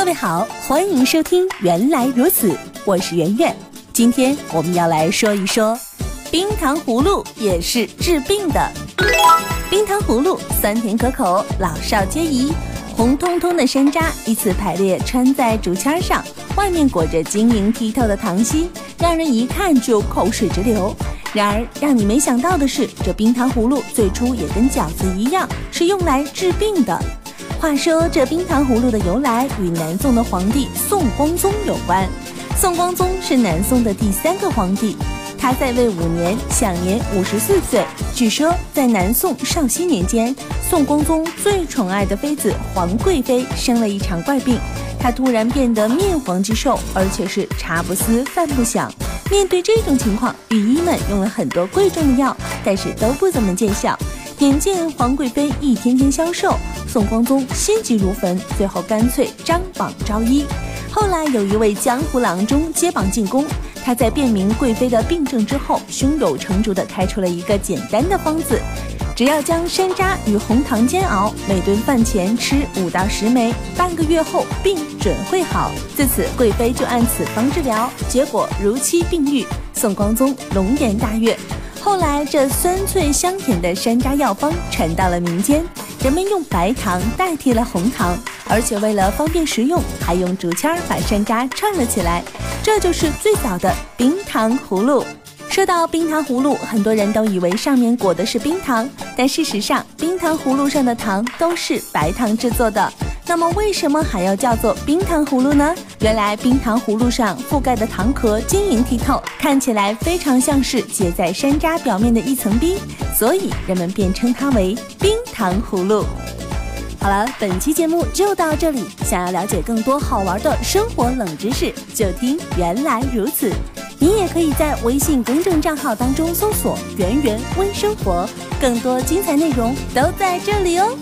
各位好，欢迎收听《原来如此》，我是圆圆。今天我们要来说一说，冰糖葫芦也是治病的。冰糖葫芦酸甜可口，老少皆宜。红彤彤的山楂依次排列穿在竹签上，外面裹着晶莹剔透的糖心，让人一看就口水直流。然而，让你没想到的是，这冰糖葫芦最初也跟饺子一样，是用来治病的。话说，这冰糖葫芦的由来与南宋的皇帝宋光宗有关。宋光宗是南宋的第三个皇帝，他在位五年，享年五十四岁。据说，在南宋绍熙年间，宋光宗最宠爱的妃子皇贵妃生了一场怪病，她突然变得面黄肌瘦，而且是茶不思饭不想。面对这种情况，御医们用了很多贵重的药，但是都不怎么见效。眼见皇贵妃一天天消瘦，宋光宗心急如焚，最后干脆张榜招医。后来有一位江湖郎中接榜进宫，他在辨明贵妃的病症之后，胸有成竹地开出了一个简单的方子：只要将山楂与红糖煎熬，每顿饭前吃五到十枚，半个月后病准会好。自此，贵妃就按此方治疗，结果如期病愈。宋光宗龙颜大悦。后来，这酸脆香甜的山楂药方传到了民间，人们用白糖代替了红糖，而且为了方便食用，还用竹签把山楂串了起来，这就是最早的冰糖葫芦。说到冰糖葫芦，很多人都以为上面裹的是冰糖，但事实上，冰糖葫芦上的糖都是白糖制作的。那么为什么还要叫做冰糖葫芦呢？原来冰糖葫芦上覆盖的糖壳晶莹剔透，看起来非常像是结在山楂表面的一层冰，所以人们便称它为冰糖葫芦。好了，本期节目就到这里。想要了解更多好玩的生活冷知识，就听原来如此。你也可以在微信公众账号当中搜索“圆圆微生活”，更多精彩内容都在这里哦。